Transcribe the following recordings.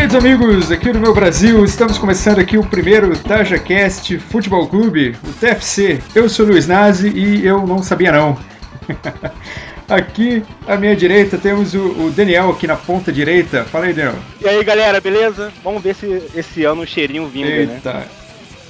Queridos amigos aqui do meu Brasil, estamos começando aqui o primeiro TajaCast Futebol Clube, o TFC. Eu sou o Luiz Nazi e eu não sabia não. aqui à minha direita temos o, o, Daniel aqui na ponta direita. Fala aí, Daniel. E aí, galera, beleza? Vamos ver se esse ano o cheirinho vinga, né? Eita. né?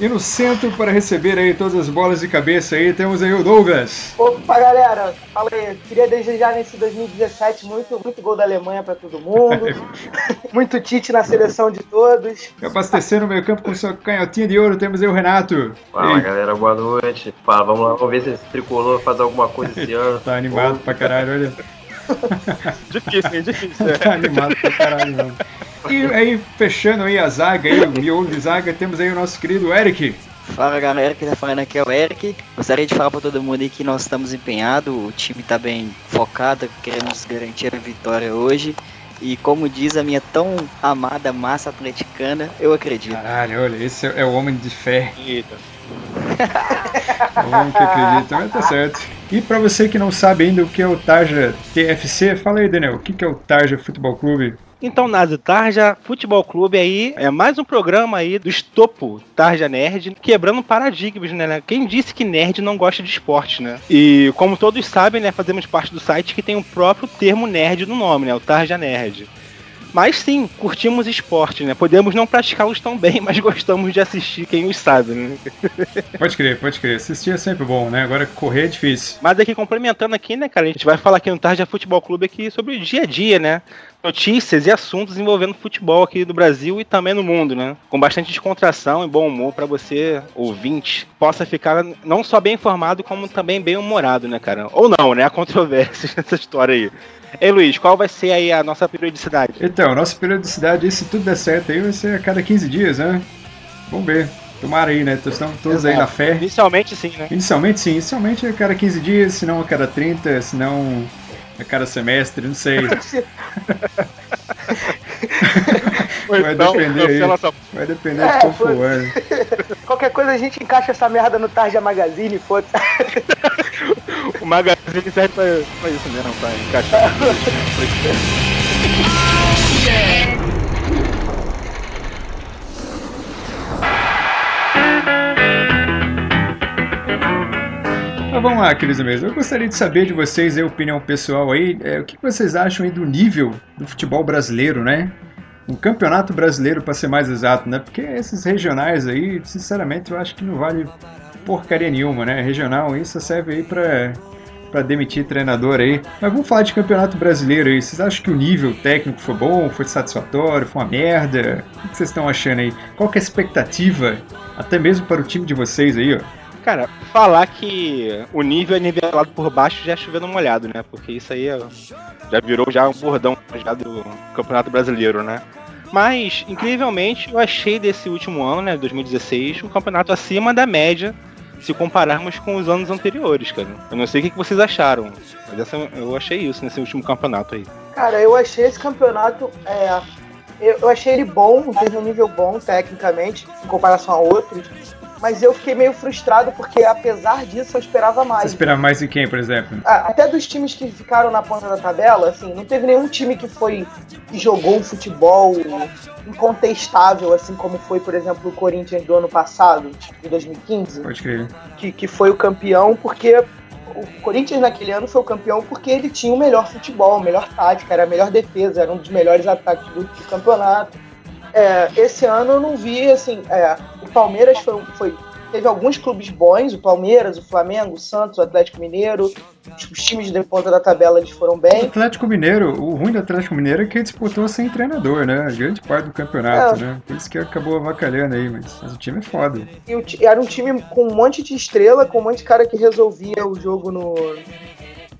E no centro, para receber aí todas as bolas de cabeça aí, temos aí o Douglas. Opa, galera, fala aí. Queria desejar nesse 2017 muito, muito gol da Alemanha para todo mundo. muito Tite na seleção de todos. Abastecendo o meio campo com sua canhotinha de ouro, temos aí o Renato. Fala, Ei. galera, boa noite. Fala, vamos lá, vamos ver se esse tricolor faz alguma coisa esse ano. tá animado pra caralho, olha. difícil, é difícil. tá animado pra caralho, mano. E aí, fechando aí a zaga, aí, o miolo de zaga, temos aí o nosso querido Eric. Fala galera, quem tá falando aqui é o Eric. Gostaria de falar para todo mundo aí que nós estamos empenhados, o time tá bem focado, queremos garantir a vitória hoje. E como diz a minha tão amada massa atleticana, eu acredito. Caralho, olha, esse é o homem de fé. Eita. Homem que acredita, mas tá certo. E para você que não sabe ainda o que é o Tarja TFC, fala aí, Daniel, o que é o Tarja Futebol Clube? Então, Nazi, Tarja Futebol Clube aí é mais um programa aí do estopo Tarja Nerd, quebrando paradigmas, né? Quem disse que nerd não gosta de esporte, né? E como todos sabem, né, fazemos parte do site que tem o próprio termo nerd no nome, né? O Tarja Nerd. Mas sim, curtimos esporte, né? Podemos não praticá-los tão bem, mas gostamos de assistir, quem os sabe, né? Pode crer, pode crer. Assistir é sempre bom, né? Agora correr é difícil. Mas aqui, complementando aqui, né, cara? A gente vai falar aqui no Tarja Futebol Clube aqui sobre o dia a dia, né? Notícias e assuntos envolvendo futebol aqui no Brasil e também no mundo, né? Com bastante descontração e bom humor para você, ouvinte, possa ficar não só bem informado, como também bem humorado, né, cara? Ou não, né? Há controvérsias nessa história aí. Ei, Luiz, qual vai ser aí a nossa periodicidade? Então, a nossa periodicidade, se tudo der certo aí, vai ser a cada 15 dias, né? Vamos ver. Tomara aí, né? Estão todos Exato. aí na fé. Inicialmente sim, né? Inicialmente sim. Inicialmente a cada 15 dias, se não a cada 30, se não a cada semestre, não sei. vai então, depender aí. Vai depender é, de como for. Qualquer coisa a gente encaixa essa merda no Tarja Magazine, foda O Magazine serve pra, pra isso mesmo, pra encaixar. Mas vamos lá, queridos amigos. Eu gostaria de saber de vocês a opinião pessoal aí. É, o que vocês acham aí do nível do futebol brasileiro, né? um campeonato brasileiro, para ser mais exato, né? Porque esses regionais aí, sinceramente, eu acho que não vale porcaria nenhuma, né? Regional isso serve aí para para demitir treinador aí. Mas vamos falar de campeonato brasileiro aí. Vocês acham que o nível técnico foi bom, foi satisfatório, foi uma merda? O que vocês estão achando aí? Qual que é a expectativa, até mesmo para o time de vocês aí, ó? Cara, falar que o nível é nivelado por baixo já é chovendo molhado, né? Porque isso aí é, já virou já um bordão já do Campeonato Brasileiro, né? Mas, incrivelmente, eu achei desse último ano, né, 2016, um campeonato acima da média se compararmos com os anos anteriores, cara. Eu não sei o que vocês acharam, mas eu achei isso nesse último campeonato aí. Cara, eu achei esse campeonato. É, eu achei ele bom, teve um nível bom tecnicamente, em comparação a outros mas eu fiquei meio frustrado porque, apesar disso, eu esperava mais. Você esperava mais de quem, por exemplo? Ah, até dos times que ficaram na ponta da tabela, assim, não teve nenhum time que foi que jogou um futebol incontestável, assim como foi, por exemplo, o Corinthians do ano passado, de 2015. Pode crer. Que, que foi o campeão porque o Corinthians naquele ano foi o campeão porque ele tinha o melhor futebol, a melhor tática, era a melhor defesa, era um dos melhores ataques do, do campeonato. É, esse ano eu não vi, assim, é, Palmeiras foi, foi, teve alguns clubes bons, o Palmeiras, o Flamengo, o Santos, o Atlético Mineiro, os, times de ponta da tabela eles foram bem. O Atlético Mineiro, o ruim do Atlético Mineiro é que ele disputou sem treinador, né? A grande parte do campeonato, é. né? Por isso que acabou avacalhando aí, mas, mas o time é foda. E o, era um time com um monte de estrela, com um monte de cara que resolvia o jogo no,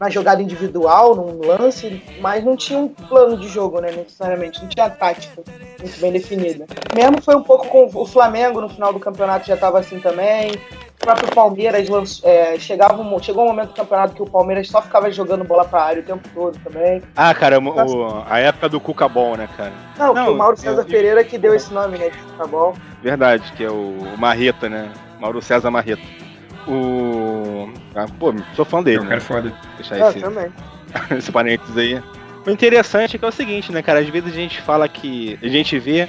na jogada individual, num lance, mas não tinha um plano de jogo, né, necessariamente, não tinha tática muito bem definida. Mesmo foi um pouco com o Flamengo no final do campeonato já estava assim também. O próprio Palmeiras é, chegava um, chegou um momento do campeonato que o Palmeiras só ficava jogando bola pra área o tempo todo também. Ah, cara, o, a época do Cuca Ball, né, cara? Não, não o Mauro César eu, Pereira que deu esse nome, né, de Cuca Ball. Verdade, que é o Marreta, né? Mauro César Marreta. O. Ah, pô, sou fã dele. É um cara foda. Deixar é, esse, também. esse parênteses aí. O interessante é que é o seguinte, né, cara? Às vezes a gente fala que. A gente vê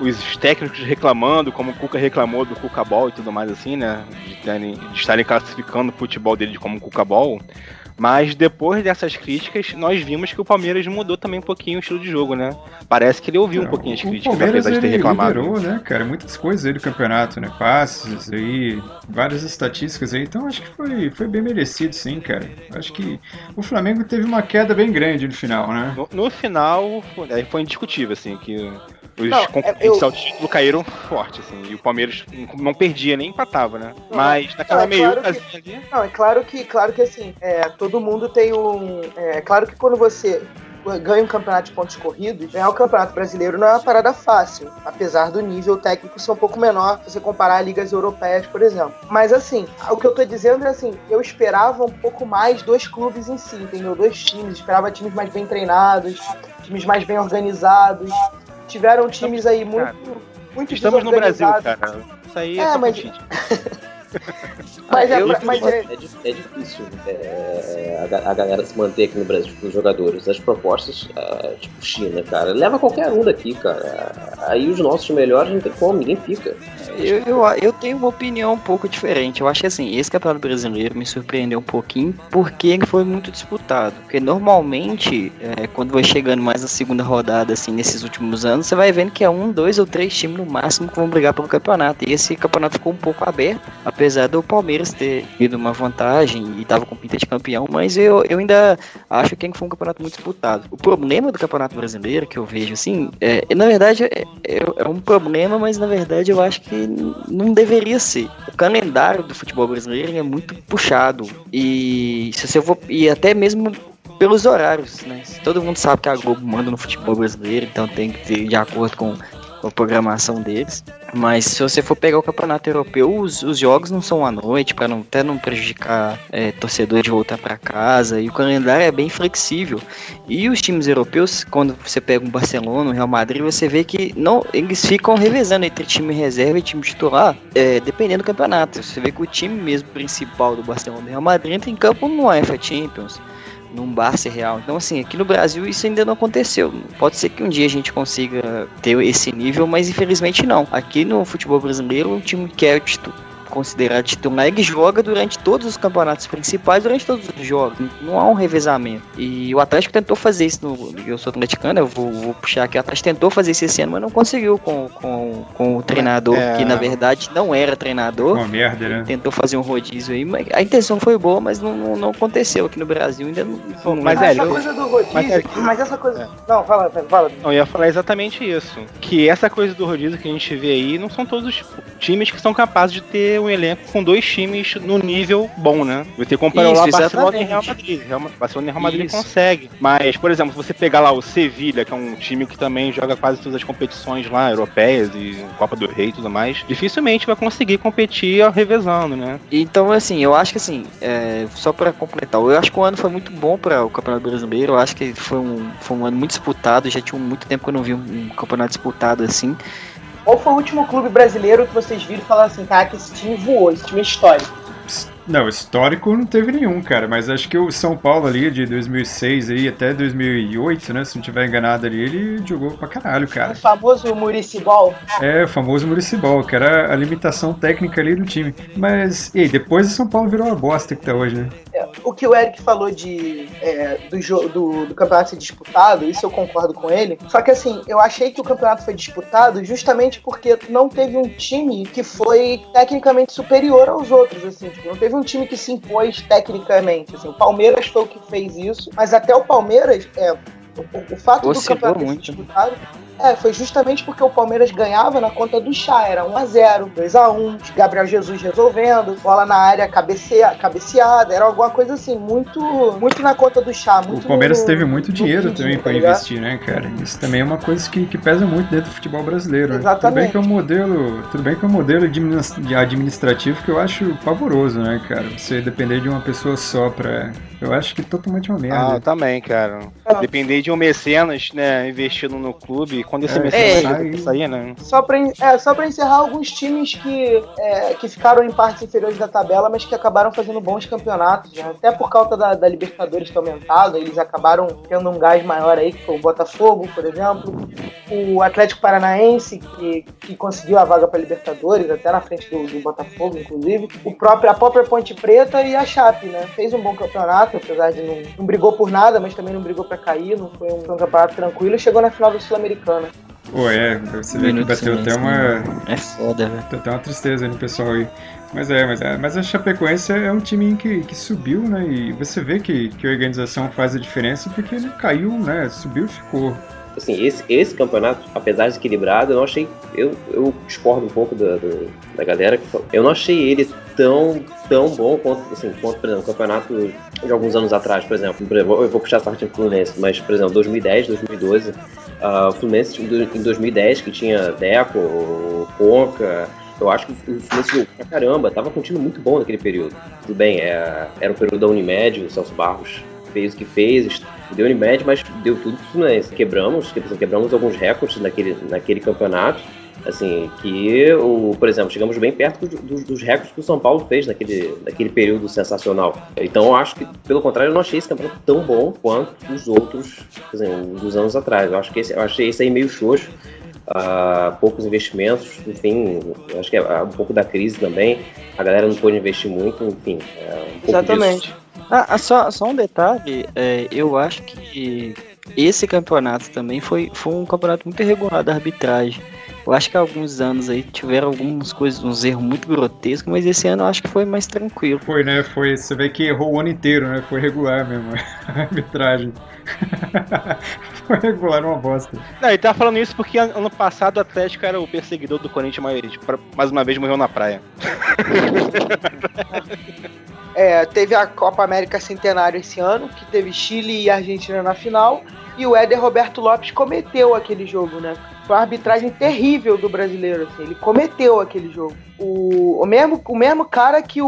os técnicos reclamando, como o Cuca reclamou do Cuca Ball e tudo mais assim, né? De, terem, de estarem classificando o futebol dele como Cuca Ball. Mas depois dessas críticas, nós vimos que o Palmeiras mudou também um pouquinho o estilo de jogo, né? Parece que ele ouviu um pouquinho as críticas, Palmeiras, apesar de ter ele reclamado. liderou, né, cara? Muitas coisas aí do campeonato, né? Passes aí, várias estatísticas aí. Então acho que foi, foi bem merecido, sim, cara. Acho que o Flamengo teve uma queda bem grande no final, né? No, no final, foi, aí foi indiscutível, assim, que os Não, concorrentes é, eu- ao título caíram forte, assim, e o Palmeiras não perdia nem empatava, né? Mas naquela é meio claro ali, Não, é claro que, claro que assim, é, todo mundo tem um. É claro que quando você ganha um campeonato de pontos corridos, ganhar o campeonato brasileiro não é uma parada fácil, apesar do nível técnico ser um pouco menor se você comparar a ligas europeias, por exemplo. Mas assim, o que eu tô dizendo é assim, eu esperava um pouco mais dois clubes em si, entendeu? Dois times, esperava times mais bem treinados, times mais bem organizados. Tiveram times aí muito, muito estamos no Brasil, cara. Isso aí É, é, só mas-. Mas, é, Eu- mas é, É, di- difícil é, a, a galera se manter aqui no Brasil, tipo, os jogadores. As propostas, ah, tipo China, cara, leva qualquer um daqui, cara. Aí os nossos melhores não tem como, ninguém fica. Eu, eu, eu tenho uma opinião um pouco diferente. Eu acho que assim, esse campeonato brasileiro me surpreendeu um pouquinho porque ele foi muito disputado. Porque normalmente, é, quando vai chegando mais na segunda rodada, assim, nesses últimos anos, você vai vendo que é um, dois ou três times no máximo que vão brigar pelo campeonato. E esse campeonato ficou um pouco aberto, apesar do Palmeiras ter tido uma vantagem e tava com pinta de campeão, mas eu, eu ainda acho que foi um campeonato muito disputado. O problema do campeonato brasileiro, que eu vejo assim, é, na verdade é, é- é um problema, mas na verdade eu acho que não deveria ser. O calendário do futebol brasileiro é muito puxado e se você for e até mesmo pelos horários, né? Todo mundo sabe que a Globo manda no futebol brasileiro, então tem que ter de acordo com, com a programação deles. Mas se você for pegar o campeonato europeu, os, os jogos não são à noite, para não, até não prejudicar é, torcedor de voltar para casa. E o calendário é bem flexível. E os times europeus, quando você pega um Barcelona, um Real Madrid, você vê que não, eles ficam revezando entre time reserva e time titular, é, dependendo do campeonato. Você vê que o time mesmo principal do Barcelona e Real Madrid entra em campo no UEFA Champions, num Barça Real. Então, assim, aqui no Brasil isso ainda não aconteceu. Pode ser que um dia a gente consiga ter esse nível, mas infelizmente não. Aqui no futebol brasileiro, um time que é titu- considerado titular, ele joga durante todos os campeonatos principais, durante todos os jogos. Não há um revezamento. E o Atlético tentou fazer isso no. Eu sou atleticano, eu vou, vou puxar aqui. O Atlético tentou fazer isso esse ano, mas não conseguiu com, com, com o treinador, É. que na verdade não era treinador. Uma merda, né? Tentou fazer um rodízio aí, mas a intenção foi boa, mas não, não, não aconteceu aqui no Brasil, ainda não. não Mas, essa velho, eu- coisa do rodízio, mas, mas, é- essa coisa. Não, fala, fala. Não, eu ia falar exatamente isso. Que essa coisa do rodízio que a gente vê aí não são todos os times que são capazes de ter um elenco com dois times no nível bom, né? Você compara lá Barcelona e. Real Madrid. Real, Barcelona e Real Madrid Isso. consegue. Mas, por exemplo, se você pegar lá o Sevilha, que é um time que também joga quase todas as competições lá, europeias e Copa do Rei e tudo mais, dificilmente vai conseguir competir revezando, né? Então, assim, eu acho que assim, é, só pra completar, eu acho que o ano foi muito bom para o Campeonato Brasileiro. Eu acho que foi um, foi um ano muito disputado. Já tinha muito tempo que eu não vi um, um campeonato disputado assim. Qual foi o último clube brasileiro que vocês viram e falaram assim, cara, que esse time voou, esse time é histórico? Não, histórico não teve nenhum, cara, mas acho que o São Paulo ali de 2006 aí até 2008, né, se não tiver enganado ali, ele jogou pra caralho, O cara. famoso Muricy Ball. É, o famoso municipal, que era a limitação técnica ali do time. Mas, e aí, depois o São Paulo virou uma bosta que tá hoje, né? O que o Eric falou de, é, do, do, do campeonato ser disputado, isso eu concordo com ele. Só que assim, eu achei que o campeonato foi disputado justamente porque não teve um time que foi tecnicamente superior aos outros, assim, tipo, não teve um time que se impôs tecnicamente, assim. O Palmeiras foi o que fez isso, mas até o Palmeiras, é, o, o fato do Oscilou campeonato ter sido muito. disputado é, foi justamente porque o Palmeiras ganhava na conta do chá. Era 1x0, 2x1, Gabriel Jesus resolvendo, bola na área cabecea, cabeceada, era alguma coisa assim, muito muito na conta do chá. Muito O Palmeiras no- teve muito dinheiro ritmo, também tá pra ligado? investir, né, cara? Isso também é uma coisa que, que pesa muito dentro do futebol brasileiro, né? Tudo bem Exatamente. que é um modelo, tudo bem que é um modelo adminis- de administrativo que eu acho pavoroso, né, cara? Você depender de uma pessoa só pra Eu acho que totalmente uma merda. Ah, eu também, cara. Depender de um mecenas, né, investindo no clube, quando esse É, mecenas é. sair, né? Só pra, é, só pra encerrar, alguns times que, é, que ficaram em partes inferiores da tabela, mas que acabaram fazendo bons campeonatos, né? até por causa da, da Libertadores ter aumentado, eles acabaram tendo um gás maior aí, que foi o Botafogo, por exemplo, o Atlético Paranaense, que, que conseguiu a vaga pra Libertadores, até na frente do, do Botafogo, inclusive, o próprio, a própria Ponte Preta e a Chape, né? Fez um bom campeonato, apesar de não, não brigou por nada, mas também não brigou pra cair, não foi um, foi um campeonato tranquilo e chegou na final do Sul-Americana. Pô, é, você vê que bateu até uma, É foda, velho. Até uma tristeza aí no pessoal aí. Mas é, mas, é, mas a Chapecoense é um time que, que subiu, né? E você vê que, que a organização faz a diferença porque ele caiu, né? Subiu e ficou. Assim, esse, esse campeonato, apesar de equilibrado, eu não achei. Eu, eu discordo um pouco da, do- da galera. Eu não achei ele tão, tão bom quanto, assim, quanto, por exemplo, o campeonato de alguns anos atrás, por exemplo. Eu vou puxar essa parte do Fluminense, mas, por exemplo, 2010, 2012, ah, o Fluminense em do- em 2010, que tinha Deco, Conca. Eu acho que o Fluminense jogou pra caramba, tava com um time muito bom naquele período. Tudo bem, é, era o período da Unimed, o Celso Barros fez o que fez, deu Unimed, mas deu tudo pro Fluminense. Quebramos, tipo assim, quebramos alguns recordes naquele, naquele campeonato. Assim, que, o, por exemplo, chegamos bem perto do- do- dos recordes que o São Paulo fez naquele, naquele período sensacional. Então, eu acho que, pelo contrário, eu não achei esse campeonato tão bom quanto os outros dos anos atrás. Eu acho que esse, eu achei esse aí meio xoxo. ah, poucos investimentos, enfim, acho que é um pouco da crise também. A galera não pôde investir muito, enfim. É um Exatamente. disso. Ah, ah, só, só um detalhe, é, eu acho que esse campeonato também foi, foi um campeonato muito irregular da arbitragem. Eu acho que há alguns anos aí tiveram algumas coisas, uns erros muito grotescos, mas esse ano eu acho que foi mais tranquilo. Foi, né? Foi, você vê que errou o ano inteiro, né? Foi regular mesmo. A arbitragem. Foi regular, uma bosta. Não, ele tá falando isso porque an- ano passado o Atlético era o perseguidor do Corinthians, mas pra- mais uma vez morreu na praia. É, teve a Copa América Centenário esse ano, que teve Chile e Argentina na final, e o Éder Roberto Lopes cometeu aquele jogo, né? Foi uma arbitragem terrível do brasileiro, assim, ele cometeu aquele jogo. O, o, mesmo, o mesmo cara que o,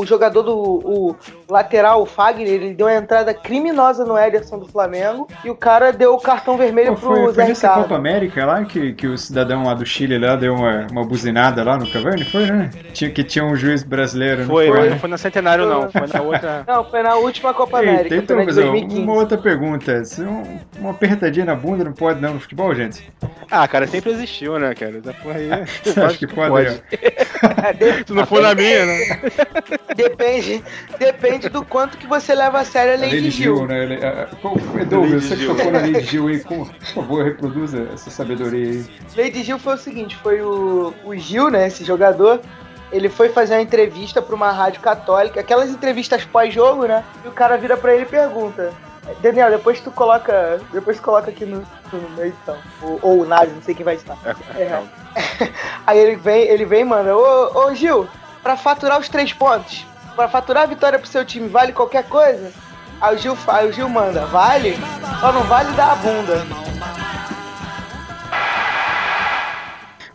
o jogador do o lateral, o Fagner, ele deu uma entrada criminosa no Ederson do Flamengo, e o cara deu o cartão vermelho Pô, foi, pro foi Zé nessa Ricardo. Copa América lá que, que o cidadão lá do Chile lá deu uma, uma buzinada lá no Cavani, foi, né? Tinha, que tinha um juiz brasileiro, Foi, não foi? não foi na Centenário, não. Foi na outra. Não, foi na última Copa América, Eita, foi então, na de mas, ó, 2015. uma outra pergunta. Se um- uma apertadinha na bunda não pode não no futebol, gente? Ah, cara, sempre existiu, né, cara? Essa porra aí. Acho que pode. ó. É, Se não for na minha, né? Depende, depende do quanto que você leva a sério a A lei Lady de Gil, Gil. né? Ele- a- a- qual- Edu, Lady você que tocou na Lady Gil aí, por favor, reproduza essa sabedoria aí. Lei de Gil foi o seguinte, foi o, o Gil, né, esse jogador, ele foi fazer uma entrevista pra uma rádio católica, aquelas entrevistas pós-jogo, né, e o cara vira pra ele e pergunta, Daniel, depois tu coloca, depois tu coloca aqui no, no, na edição, ou, ou o Nazi, não sei quem vai estar. É. Aí ele vem, ele vem e manda, ô, ô Gil, pra faturar os três pontos, pra faturar a vitória pro seu time, vale qualquer coisa? Aí o Gil, aí o Gil manda, vale? Só não vale dar a bunda.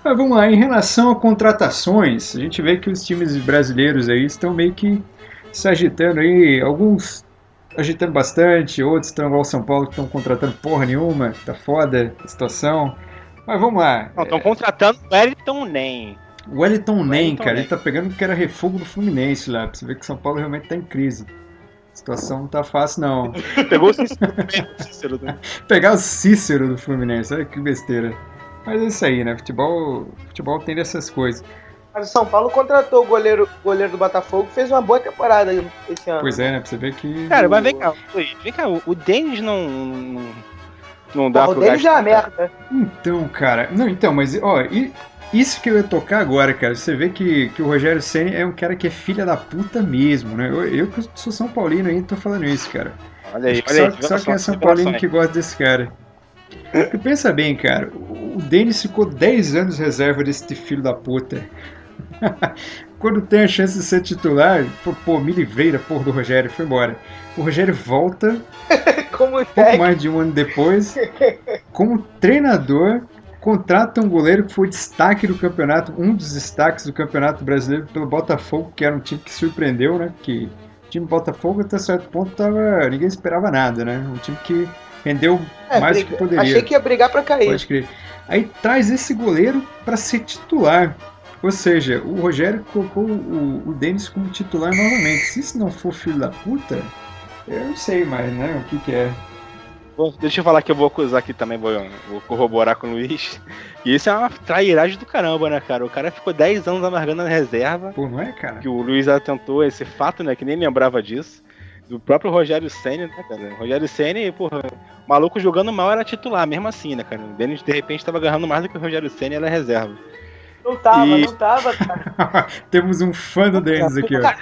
Mas vamos lá, em relação a contratações, a gente vê que os times brasileiros aí estão meio que se agitando aí, alguns agitando bastante, outros estão igual o São Paulo que estão contratando porra nenhuma, tá foda a situação. Mas vamos lá. Não, estão contratando o Wellington Nem. O Wellington Nem, cara, Nem. ele tá pegando que era refugo do Fluminense lá, pra você ver que o São Paulo realmente tá em crise. A situação não tá fácil, não. Pegou o Cícero. o Cícero, né? Pegar o Cícero do Fluminense, olha que besteira. Mas é isso aí, né? Futebol, futebol tem dessas coisas. Mas o São Paulo contratou o goleiro, goleiro do Botafogo, fez uma boa temporada esse ano. Pois é, né? Pra você ver que. Cara, mas vem cá, Luiz, vem cá, o o Denis não. não, não dá Porra, o dele já é merda. Então, cara. Não, então, mas, ó, e- isso que eu ia tocar agora, cara. Você vê que, que o Rogério Senna é um cara que é filha da puta mesmo, né? Eu, eu que sou São Paulino ainda tô falando isso, cara. Olha aí, Acho olha aí. só, só quem é São Paulino que gosta desse cara. Porque pensa bem, cara. O Denis ficou 10 anos reserva desse filho da puta. Quando tem a chance de ser titular, pô, me livrei da porra do Rogério, foi embora. O Rogério volta, Como pouco técnico. mais de um ano depois, como treinador, contrata um goleiro que foi destaque do campeonato, um dos destaques do campeonato brasileiro pelo Botafogo, que era um time que surpreendeu, né? Que O time Botafogo, até certo ponto, tava, ninguém esperava nada, né? Um time que rendeu é, mais briga. do que poderia. Achei que ia brigar para cair. Pode crer. Aí traz esse goleiro para ser titular. Ou seja, o Rogério colocou o, o Denis como titular novamente. Se isso não for filho da puta, eu não sei mais, né? O que, que é. Bom, deixa eu falar que eu vou acusar aqui também, vou, vou corroborar com o Luiz. E isso é uma trairagem do caramba, né, cara? O cara ficou 10 anos amargando na reserva. Pô, não é, cara? Que o Luiz atentou esse fato, né? Que nem lembrava disso. Do próprio Rogério Senna, né, cara? O Rogério Senna, porra, o maluco jogando mal era titular, mesmo assim, né, cara? O Denis, de repente, tava agarrando mais do que o Rogério Senna e era reserva. Não tava, e... não tava, cara. Temos um fã do Denis aqui, ó.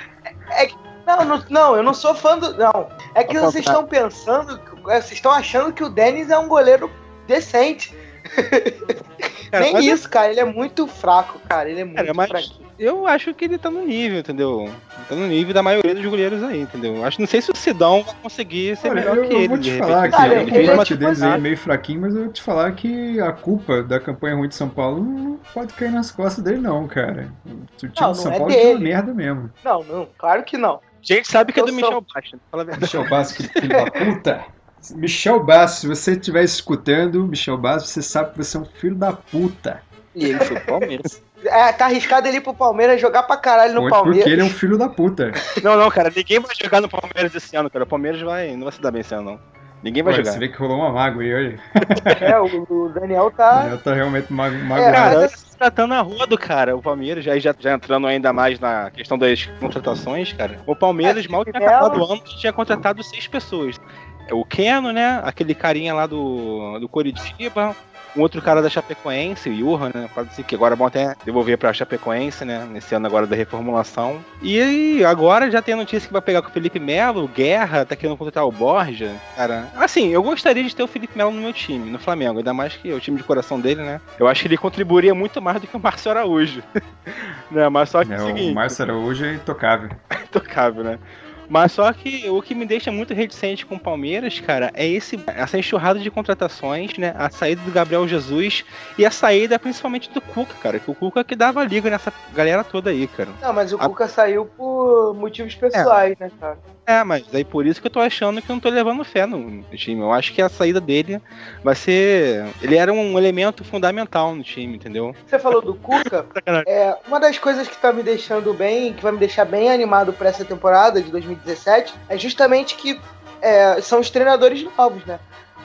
É, que não, não, não, eu não sou fã do. Não. É que vocês estão pensando, é, vocês estão achando que o Denis é um goleiro decente. Cara, Nem isso, cara. Ele é muito fraco, cara. Ele é muito cara, mas fraquinho. Eu acho que ele tá no nível, entendeu? Tá no nível da maioria dos goleiros aí, entendeu? Acho, não sei se o Sidão vai conseguir ser Olha, melhor eu, que eu ele. Eu vou te falar que cara, o debate deles aí é meio fraquinho, mas eu vou te falar que a culpa da campanha ruim de São Paulo não pode cair nas costas dele, não, cara. O time não, de São é Paulo é uma merda mesmo. Não, não, claro que não. A gente sabe que eu é do sou... Michel Bastos. Fala a verdade. Michel Bastos, que filho da puta. Michel Bastos, se você estiver escutando, Michel Bastos, você sabe que você é um filho da puta. E ele foi pro Palmeiras. É, tá arriscado ele ir pro Palmeiras jogar pra caralho no Pode Palmeiras. Porque ele é um filho da puta. Não, não, cara, ninguém vai jogar no Palmeiras esse ano, cara. O Palmeiras vai, não vai se dar bem esse ano, não. Ninguém vai jogar. Você vê que rolou uma mágoa aí, olha. É, o, Daniel tá. O Daniel tá realmente magoado. É, cara, tratando a rua do cara, o Palmeiras, já, já, já entrando ainda mais na questão das contratações, cara. O Palmeiras, é, mal tinha acabado o ano, tinha contratado seis pessoas. O Keno, né? Aquele carinha lá do, do Coritiba, um outro cara da Chapecoense, o Johan, né? Pode dizer que agora é bom até devolver pra Chapecoense, né? Nesse ano agora da reformulação. E agora já tem a notícia que vai pegar com o Felipe Melo, Guerra, tá querendo contratar o Borja. Cara, assim, eu gostaria de ter o Felipe Melo no meu time, no Flamengo. Ainda mais que é o time de coração dele, né? Eu acho que ele contribuiria muito mais do que o Márcio Araújo. né? Mas só que é, o seguinte. O Márcio Araújo é intocável. intocável, né? Mas só que o que me deixa muito reticente com o Palmeiras, cara, é esse essa enxurrada de contratações, né? A saída do Gabriel Jesus e a saída principalmente do Cuca, cara. Que o Cuca que dava liga nessa galera toda aí, cara. Não, mas o a... Cuca saiu por motivos pessoais, é. né, cara? É, mas aí por isso que eu tô achando que eu não tô levando fé no time. Eu acho que a saída dele vai ser. Ele era um elemento fundamental no time, entendeu? Você falou do Cuca. é, uma das coisas que tá me deixando bem, que vai me deixar bem animado pra essa temporada de 2017, é justamente que é, são os treinadores novos, né?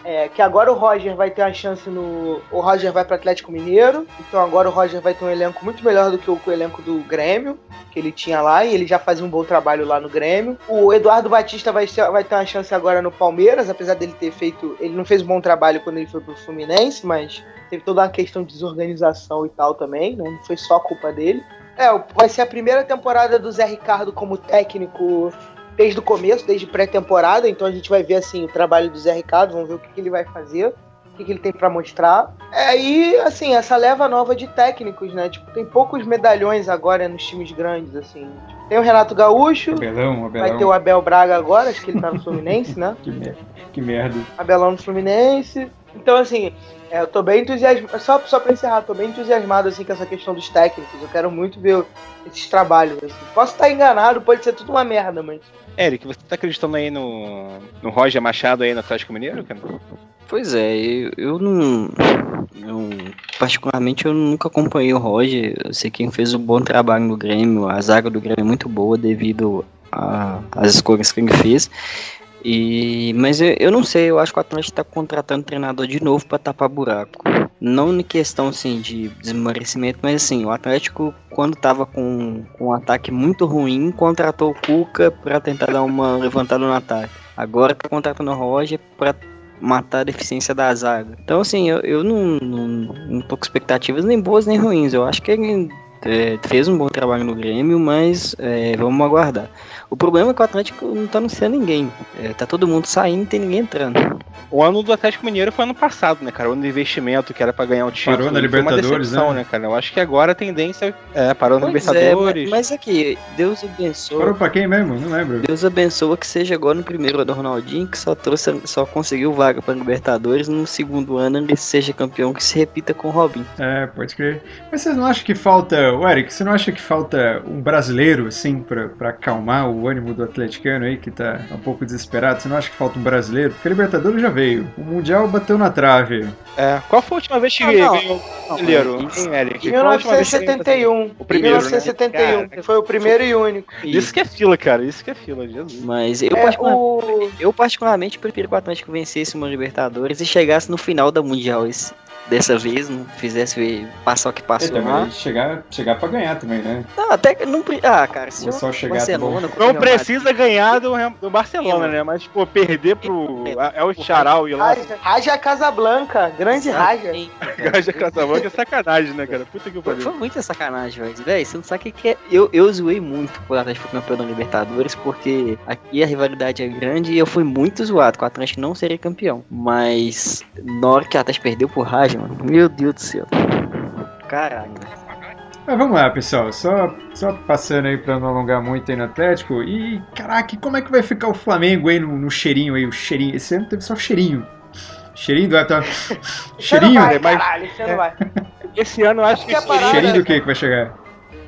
É, que agora o Roger vai ter a chance no. O Roger vai para Atlético Mineiro, então agora o Roger vai ter um elenco muito melhor do que o, o, elenco do Grêmio, que ele tinha lá, e ele já fazia um bom trabalho lá no Grêmio. O Eduardo Batista vai, ser, vai ter uma chance agora no Palmeiras, apesar dele ter feito. Ele não fez um bom trabalho quando ele foi pro Fluminense, mas teve toda uma questão de desorganização e tal também, né? Não foi só culpa dele. É, vai ser a primeira temporada do Zé Ricardo como técnico desde o começo, desde pré-temporada, então a gente vai ver assim o trabalho do Zé Ricardo, vamos ver o que, que ele vai fazer, o que, que ele tem para mostrar. É, e assim, essa leva nova de técnicos, né? Tipo, tem poucos medalhões agora nos times grandes, assim. Tem o Renato Gaúcho, Abelão, Abelão. vai ter o Abel Braga agora, acho que ele tá no Fluminense, né? que, mer que merda. Abelão no Fluminense. Então, assim, é, eu tô bem entusiasmado. Só, só pra encerrar, tô bem entusiasmado assim, com essa questão dos técnicos. Eu quero muito ver esses trabalhos. Assim. Posso estar enganado, pode ser tudo uma merda, mas Eric, você tá acreditando aí no, no Roger Machado aí no Atlético Mineiro, cara? Pois é, eu, eu não. Eu, particularmente eu nunca acompanhei o Roger. Eu sei quem fez um bom trabalho no Grêmio. A zaga do Grêmio é muito boa devido às escolhas que ele fez. E, mas eu, eu não sei, eu acho que o Atlético está contratando treinador de novo para tapar buraco. Não em questão assim, de desmerecimento, mas assim, o Atlético, quando estava com, com um ataque muito ruim, contratou o Cuca para tentar dar uma levantada no ataque. Agora está contratando o Roger para matar a deficiência da zaga. Então, assim, eu, eu não, não, não tô com expectativas nem boas nem ruins. Eu acho que ele é, fez um bom trabalho no Grêmio, mas é, vamos aguardar. O problema é que o Atlético não tá anunciando ninguém. É, tá todo mundo saindo e tem ninguém entrando. O ano do Atlético Mineiro foi ano passado, né, cara? O ano do investimento que era pra ganhar o título. Parou na Foi uma Libertadores, decepção, né? né, cara? Eu acho que agora a tendência é parou na Pois Libertadores. É, mas, mas aqui, Deus abençoe. Parou pra quem mesmo? Não lembro. Deus abençoa que seja agora no primeiro ano do Ronaldinho, que só trouxe, só conseguiu vaga para Libertadores, no segundo ano ele seja campeão, que se repita com o Robin. É, pode crer. Mas vocês não acham que falta. O Eric, você não acha que falta um brasileiro, assim, pra, pra acalmar o ânimo do atleticano aí, que tá um pouco desesperado? Você não acha que falta um brasileiro? Porque a Libertadores já veio. O Mundial bateu na trave. É. Qual foi a última vez que Ah, ganhou o brasileiro? Isso. Eric? Brasileiro? 1971. O primeiro, né? 1971. Cara, Foi o primeiro e único. Isso que é fila, cara. Isso que é fila, Jesus. Mas eu, É, particularmente, o... eu particularmente prefiro que o Atlético vencesse uma Libertadores e chegasse no final da Mundial esse, dessa vez, não fizesse passar o que passou Então, lá. chegar, chegar pra ganhar também, né? Não, até que não. Ah, cara, se o chegar, Barcelona. com Não Real precisa ganhar do, do Barcelona, né? Mas, pô, perder pro. É o Charal e lá. Raja, Raja Casablanca, grande Raja. Gaja Casablanca é sacanagem, né, cara? Puta que pariu. foi muita sacanagem, velho. Véi, você não sabe o que, que é. Eu, eu zoei muito quando o Atlético foi campeão da Libertadores, porque aqui a rivalidade é grande e eu fui muito zoado que o Atlético não seria campeão. Mas na hora que o Atlético perdeu pro Raja, mano, meu Deus do céu. Caralho. Mas vamos lá, pessoal. Só, só passando aí pra não alongar muito aí no Atlético. E, caraca, como é que vai ficar o Flamengo aí no, no cheirinho aí? O cheirinho. Esse ano teve só cheirinho. Cheirinho do tá... Não Cheirinho? vai, mas- caralho, você não vai. Esse ano eu acho que. Que parada- Cheirinho do que que vai chegar?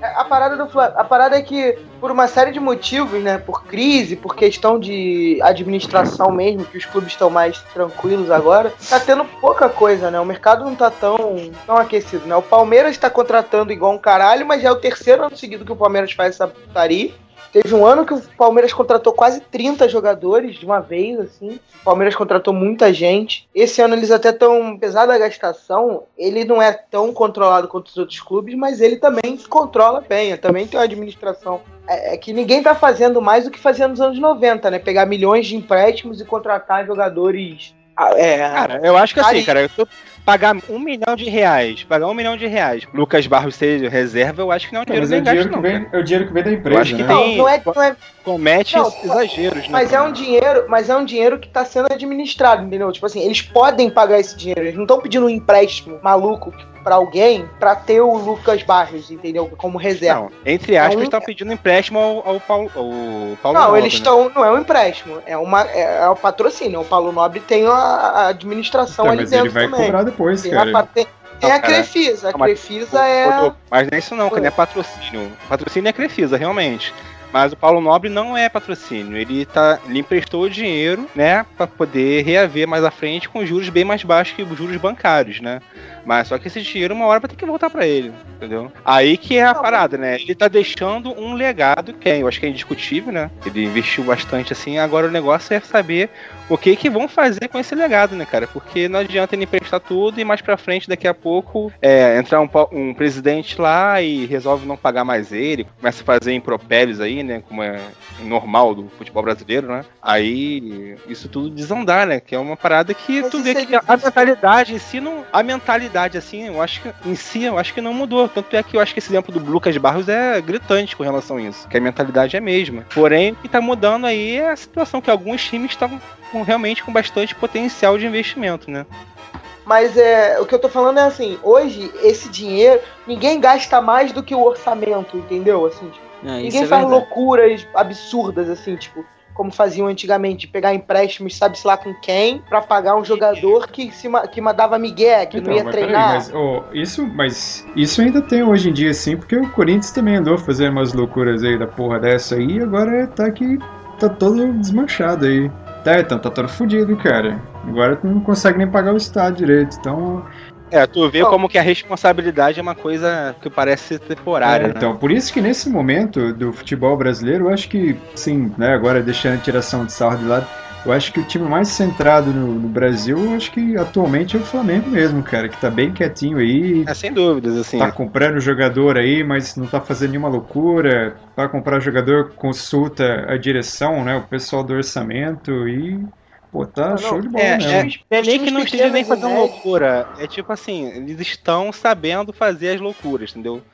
A parada do a parada é que por uma série de motivos, né, por crise, por questão de administração mesmo, que os clubes estão mais tranquilos agora, tá tendo pouca coisa, né? O mercado não tá tão, tão aquecido, né? O Palmeiras tá contratando igual um caralho, mas já é o terceiro ano seguido que o Palmeiras faz essa putaria. Teve um ano que o Palmeiras contratou quase 30 jogadores de uma vez, assim. O Palmeiras contratou muita gente. Esse ano eles até estão, apesar da gastação, ele não é tão controlado quanto os outros clubes, mas ele também controla bem, também tem uma administração. É, é que ninguém tá fazendo mais do que fazia nos anos 90, né? Pegar milhões de empréstimos e contratar jogadores. ah, É, Cara, eu acho que assim, cara, eu tô pagar um milhão de reais, pagar um milhão de reais, Lucas Barros ser reserva, eu acho que não é um Não, dinheiro é bem o dinheiro gasto, que não. vem, é o dinheiro que vem da Eu empresa, acho que né? não, tem- não é, não é Comete Não, exageros, né? Mas é um dinheiro, mas é um dinheiro que tá sendo administrado, entendeu? Tipo assim, eles podem pagar esse dinheiro. Eles não estão pedindo um empréstimo maluco pra alguém pra ter o Lucas Barros, entendeu? Como reserva. Não, entre aspas, É um- estão pedindo empréstimo ao, ao Paulo, ao Paulo Não, Nobre, eles né? estão. Não é um empréstimo, é uma é, é o patrocínio. O Paulo Nobre tem a, a administração Tá, ali mas dentro ele vai também. cobrar depois, Tem, cara. a, tem, tem Não, a cara. Crefisa. A Não, mas- Crefisa é. Mas não é isso não, que não é patrocínio. Patrocínio é Crefisa, realmente. Mas o Paulo Nobre não é patrocínio. Ele, tá, ele emprestou o dinheiro, né, para poder reaver mais à frente com juros bem mais baixos que os juros bancários, né? Mas só que esse dinheiro uma hora vai ter que voltar para ele, entendeu? Aí que é a Não, parada, né? Ele tá deixando um legado que é, eu acho que é indiscutível, né? Ele investiu bastante assim. Agora o negócio é saber o que que vão fazer com esse legado, né, cara? Porque não adianta ele emprestar tudo e mais pra frente, daqui a pouco, é, entrar um, um presidente lá e resolve não pagar mais ele, começa a fazer impropérios aí, né? Como é normal do futebol brasileiro, né? Aí isso tudo desandar, né? Que é uma parada que Mas tu vê é que a mentalidade em si não. A mentalidade, assim, eu acho que em si, eu acho que não mudou. Tanto é que eu acho que esse exemplo do Lucas Barros é gritante com relação a isso. Que a mentalidade é a mesma. Porém, o que tá mudando aí é a situação que alguns times estão com- realmente com bastante potencial de investimento, né? Mas é, o que eu tô falando é assim, hoje esse dinheiro, ninguém gasta mais do que o orçamento, entendeu? Assim, tipo, É, ninguém é faz verdade. loucuras absurdas, assim, tipo, como faziam antigamente, pegar empréstimos, sabe-se lá com quem, pra pagar um jogador que, se, que mandava migué, que não ia Então, mas peraí, treinar. mas, ô, isso, mas isso ainda tem hoje em dia, sim, porque o Corinthians também andou fazendo umas loucuras aí da porra dessa aí, e agora tá aqui, tá todo desmanchado aí. Tá, então tá todo fudido, cara. Agora tu não consegue nem pagar o estádio direito, então... É, tu vê como que a responsabilidade é uma coisa que parece temporária, É, né? então, por isso que nesse momento do futebol brasileiro, eu acho que, sim, né, agora deixando a tiração de sarro de lado, eu acho que o time mais centrado no, no Brasil, eu acho que atualmente é o Flamengo mesmo, cara, que tá bem quietinho aí, É, sem dúvidas, assim. tá comprando jogador aí, mas não tá fazendo nenhuma loucura. Pra comprar jogador, consulta a direção, né? O pessoal do orçamento e Pô, tá Não, show de bola É, mesmo. é, Meus nem que não esteja nem fazendo loucura. É tipo assim, eles estão sabendo fazer as loucuras, entendeu?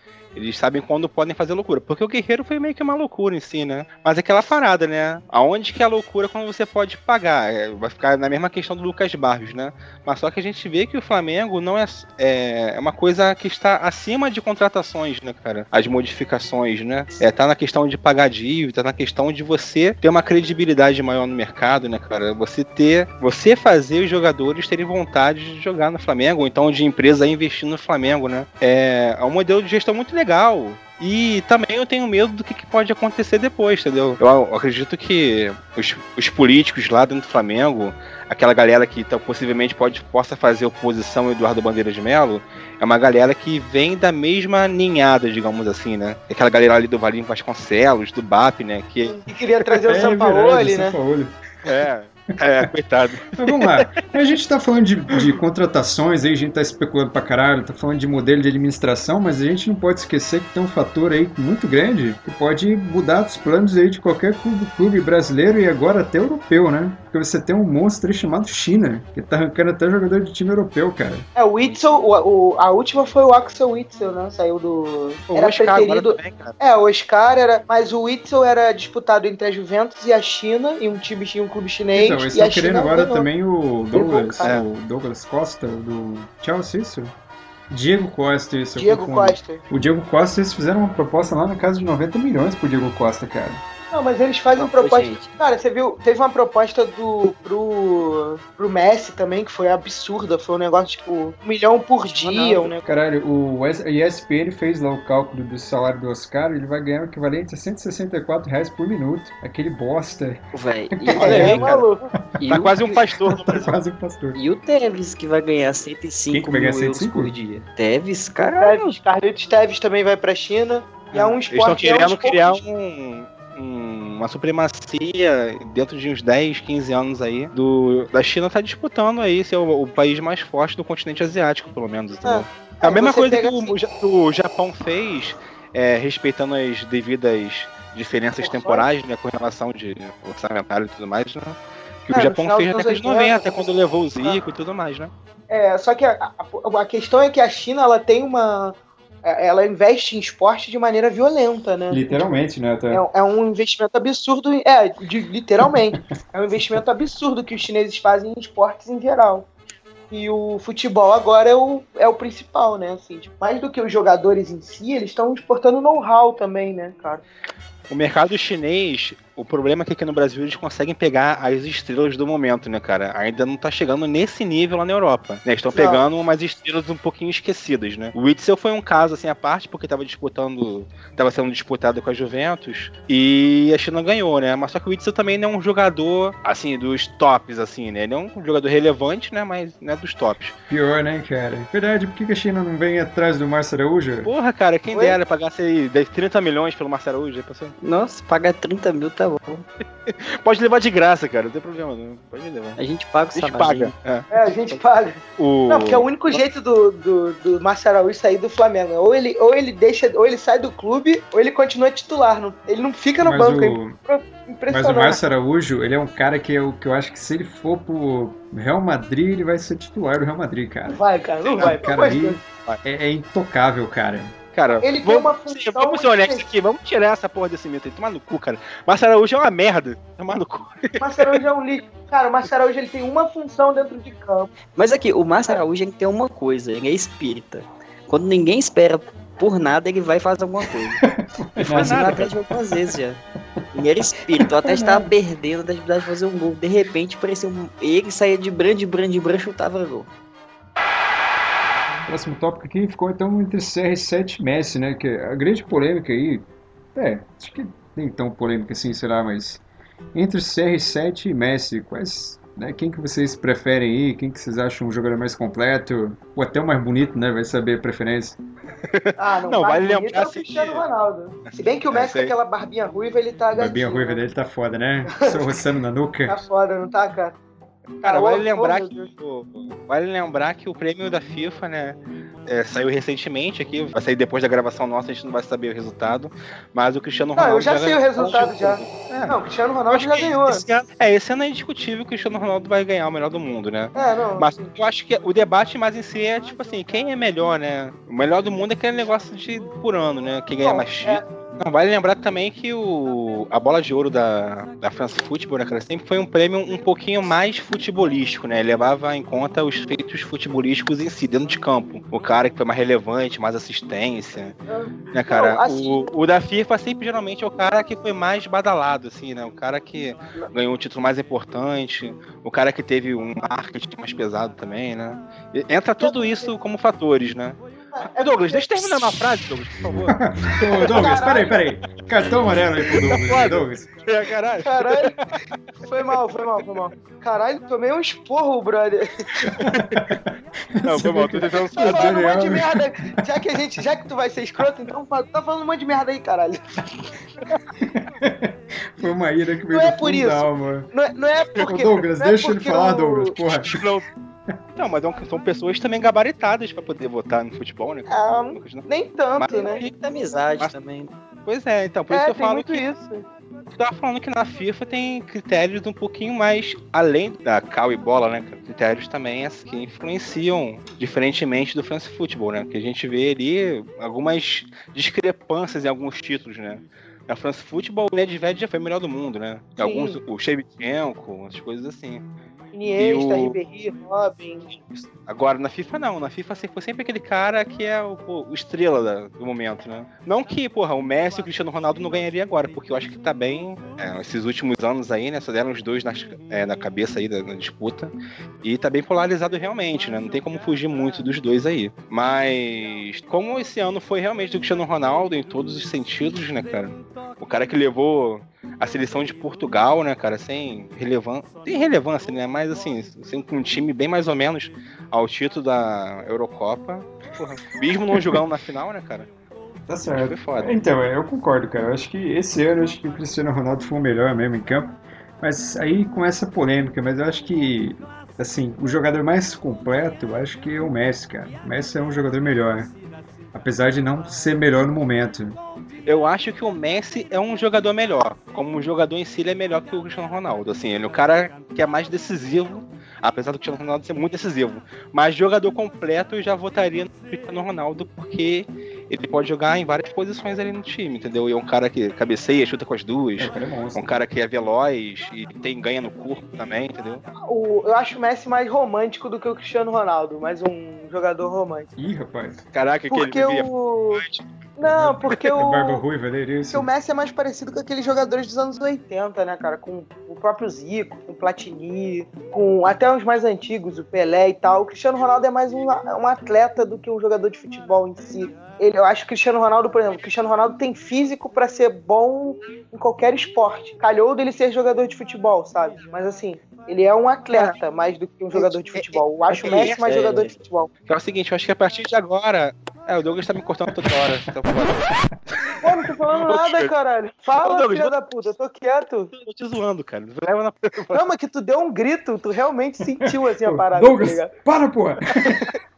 Eles sabem quando podem fazer loucura. Porque o Guerreiro foi meio que uma loucura em si, né? Mas é aquela parada, né? Aonde que é a loucura quando você pode pagar? É, vai ficar na mesma questão do Lucas Barros, né? Mas só que a gente vê que o Flamengo não é, é, é uma coisa que está acima de contratações, né, cara? As modificações, né? É, tá na questão de pagar dívida, tá na questão de você ter uma credibilidade maior no mercado, né, cara? Você ter. Você fazer os jogadores terem vontade de jogar no Flamengo, ou então de empresa investir no Flamengo, né? É, é um modelo de gestão muito legal. E também eu tenho medo do que, que pode acontecer depois, entendeu? Eu acredito que os, os políticos lá dentro do Flamengo, aquela galera que tá, possivelmente pode, possa fazer oposição ao Eduardo Bandeira de Melo, é uma galera que vem da mesma ninhada, digamos assim, né? Aquela galera ali do Valinho Vasconcelos, do BAP, né? Que Que queria trazer o É Sampaoli, verdade, né? Sampaoli. é, é coitado. Mas vamos lá. A gente tá falando de, de contratações aí, a gente tá especulando pra caralho, tá falando de modelo de administração, mas a gente não pode esquecer que tem um fator aí muito grande que pode mudar os planos aí de qualquer clube, clube brasileiro e agora até europeu, né? Porque você tem um monstro aí chamado China, que tá arrancando até jogador de time europeu, cara. É, o Witzel, o, o- a última foi o Axel Witzel, né? Saiu do. Pô, era o Oscar preferido. também, cara. É, o Oscar era. Mas o Witzel era disputado entre a Juventus e a China, e um time tinha um clube chinês. Então, eles e a estão querendo agora ganhou. também o Douglas, cara. o Douglas Costa, do Chelsea, isso? Diego Costa, isso. Diego. Costa. O Diego Costa, eles fizeram uma proposta lá na casa de 90 milhões pro Diego Costa, cara. Não, mas eles fazem Não, proposta. gente. Cara, você viu? Teve uma proposta do pro, pro Messi também, que foi absurda. Foi um negócio tipo um milhão por dia. Um negócio. Caralho, o ESPN fez lá o cálculo do salário do Oscar, ele vai ganhar o equivalente a 164 reais por minuto. Aquele bosta. Velho. Olha é, aí, cara. maluco. E, Tá o- quase um pastor no Tá Brasil. quase um pastor. e o Teves, que vai ganhar Quem 105 que vai ganhar mil euros 105? por dia. Teves, caralho. Teves, Carlitos Teves também vai pra China. E é um Eles estão esporte. é um querendo esporte- criar um- uma supremacia dentro de uns 10, 15 anos aí. Do, da China tá disputando aí ser o, o país mais forte do continente asiático, pelo menos. Entendeu? É, a mesma coisa que o, assim- o Ja- o Japão fez, é, respeitando as devidas diferenças temporais, né, com relação de orçamentário e tudo mais, né? Que É, o Japão fez de anos 90, 80, quando levou o Zico e tudo mais, né? É, só que a, a, a questão é que a China ela tem uma. Ela investe em esporte de maneira violenta, né? Literalmente, né? Tá. É, é um investimento absurdo, é, de- literalmente. é um investimento absurdo que os chineses fazem em esportes em geral. E o futebol agora é o, é o principal, né? Assim, tipo, mais do que os jogadores em si, eles estão exportando know-how também, né, cara? O mercado chinês, o problema é que aqui no Brasil eles conseguem pegar as estrelas do momento, né, cara? Ainda não tá chegando nesse nível lá na Europa. Né? Estão Não. pegando umas estrelas um pouquinho esquecidas, né? O Witzel foi um caso, assim, à parte, porque tava disputando. Tava sendo disputado com a Juventus. E a China ganhou, né? Mas só que o Witzel também não é um jogador, assim, dos tops, assim, né? Ele é um jogador relevante, né? Mas não é dos tops. Pior, né, cara? Verdade, por que a China não vem atrás do Márcio Araújo? Porra, cara, quem Oi? dera pagasse aí 10, 30 milhões pelo Marcelo Araújo, aí passou. Nossa, pagar 30 mil tá bom. Pode levar de graça, cara, não tem problema, não. Pode levar. A gente paga o A gente salário. paga. É. É, a gente paga. O... Não, porque é o único jeito do, do, do Márcio Araújo sair do Flamengo. Ou ele, ou ele deixa, ou ele sai do clube, ou ele continua titular. Não- ele não fica no Mas banco. É o, mas o. Márcio Araújo, ele é um cara que eu, que eu acho que se ele for pro Real Madrid, ele vai ser titular do Real Madrid, cara. Vai, cara, não vai. O cara ali é, é intocável, cara. Cara, Ele tem vamos, uma função vamos ser honestos aqui, vamos tirar essa porra desse mito aí, tomar no cu, cara. Márcio Araújo é uma merda. Tomar no cu. Márcio Araújo é um lixo. Cara, o Márcio Araújo ele tem uma função dentro de campo. Mas aqui, o Márcio Araújo ele tem uma coisa, ele é espírita. Quando ninguém espera por nada, ele vai fazer alguma coisa. Ele assim no nada, Atlético algumas vezes já. Ele era espírito, o Atlético estava perdendo, a dificuldade de fazer um gol. De repente, parecia um... ele saía de bran, de bran, de bran, chutava gol. Próximo tópico aqui ficou então entre CR7 e Messi, né? Que a grande polêmica aí. É, acho que nem tão polêmica assim, será, mas. Entre CR7 e Messi, quais. Né, quem que vocês preferem aí? Quem que vocês acham um jogador mais completo? Ou até o mais bonito, né? Vai saber a preferência. Ah, não, Não, vale lembrar é o Cristiano que- Ronaldo. Se bem que o É, Messi com aquela barbinha ruiva, ele tá A barbinha ruiva né? dele tá foda, né? Só roçando na nuca. Tá foda, não tá, cara? Cara, vale lembrar que vale lembrar que o prêmio da FIFA, né, é, saiu recentemente aqui, vai sair depois da gravação nossa, a gente não vai saber o resultado, mas o Cristiano Não, Ronaldo. eu já sei o resultado já. É. Não, o Cristiano Ronaldo já ganhou. Esse ano, é, esse ano é indiscutível que o Cristiano Ronaldo vai ganhar o melhor do mundo, né? É, não. Mas eu acho que o debate mais em si é, tipo assim, quem é melhor, né? O melhor do mundo é aquele negócio de por ano, né? Quem ganha mais é. Não, vale lembrar também que o, a bola de ouro da, da France Football, né, cara, sempre foi um prêmio um pouquinho mais futebolístico, né? Ele levava em conta os feitos futebolísticos em si, dentro de campo. O cara que foi mais relevante, mais assistência, né, cara? Não, assim- o, o da FIFA sempre geralmente é o cara que foi mais badalado, assim, né? O cara que ganhou o título mais importante, o cara que teve um marketing mais pesado também, né? Entra tudo isso como fatores, né? É Douglas, deixa eu terminar uma frase, Douglas, por favor. Ô, Douglas, peraí, peraí. Cartão amarelo aí pro Douglas. né, Douglas. É, caralho. Caralho. Foi mal, foi mal, foi mal. Caralho, tomei um esporro, brother. Não, foi mal, tô tentando Tá falando um monte de merda. Já que, a gente, já que tu vai ser escroto, então tá falando um monte de merda aí, caralho. Foi uma ira que veio Não é do por fundo isso. da alma. Não é, não é Ô, porque. Douglas, não é deixa ele porque falar, o- Douglas. Porra. Não, mas é são pessoas também gabaritadas pra poder votar no futebol, né? Ah, nem tanto, Mas- né? Tem muita amizade Mas- também. Pois é, então, por isso É, que eu falo que isso. eu tava falando que na FIFA tem critérios um pouquinho mais além da cal e bola, né? Critérios também assim, que influenciam diferentemente do France Football, né? Que a gente vê ali algumas discrepâncias em alguns títulos, né? Na France Football, o Nedved já foi o melhor do mundo, né? Sim. Alguns, o Shevchenko, as coisas assim. Iniesta, o- Ribéry, Robin. Agora, na FIFA não. Na FIFA foi sempre aquele cara que é o, pô, o estrela da- do momento, né? Não que, porra, o Messi e o Cristiano Ronaldo não ganharia agora, porque eu acho que tá bem. é, esses últimos anos aí, né? Só deram os dois nas, é, na cabeça aí da, na disputa. E tá bem polarizado realmente, né? Não tem como fugir muito dos dois aí. Mas, como esse ano foi realmente do Cristiano Ronaldo em todos os sentidos, né, cara? O cara que levou a seleção de Portugal, né, cara, sem relevância. Tem relevância, né? Mas assim, sem um time bem mais ou menos ao título da Eurocopa. Porra, mesmo não jogando na final, né, cara? Tá certo. Então, eu concordo, cara. Eu acho que esse ano acho que o Cristiano Ronaldo foi o melhor mesmo em campo. Mas aí com essa polêmica, mas eu acho que assim, o jogador mais completo, eu acho que é o Messi, cara. O Messi é um jogador melhor. Apesar de não ser melhor no momento. Eu acho que o Messi é um jogador melhor. Como jogador em si, ele é melhor que o Cristiano Ronaldo. Assim, ele é o cara que é mais decisivo, apesar do Cristiano Ronaldo ser muito decisivo. Mas jogador completo, eu já votaria no Cristiano Ronaldo, porque ele pode jogar em várias posições ali no time, entendeu? E é um cara que cabeceia, chuta com as duas. É, é um cara que é veloz e tem ganha no corpo também, entendeu? O, eu acho o Messi mais romântico do que o Cristiano Ronaldo, mais um jogador romântico. Ih, rapaz. Caraca, que Porque ele vivia o. Não, porque É barba o. ruiva dele, Porque isso. o Messi é mais parecido com aqueles jogadores dos anos 80, né, cara? Com o próprio Zico, com o Platini, com até os mais antigos, o Pelé e tal. O Cristiano Ronaldo é mais um, um atleta do que um jogador de futebol em si. Ele, eu acho que o Cristiano Ronaldo, por exemplo, o Cristiano Ronaldo tem físico pra ser bom em qualquer esporte. Calhou dele ser jogador de futebol, sabe? Mas assim, ele é um atleta mais do que um jogador de futebol. Eu acho o Messi mais É, jogador é. de futebol. É o seguinte, eu acho que a partir de agora. É, o Douglas tá me cortando toda hora. Tá foda. Pô, não tô falando nada, caralho. Fala, Ô, Douglas, filha da puta, eu tô quieto. Eu tô te zoando, cara. Leva na. Não, mas que tu deu um grito, tu realmente sentiu assim a parada, tá Douglas, ligado? para, porra!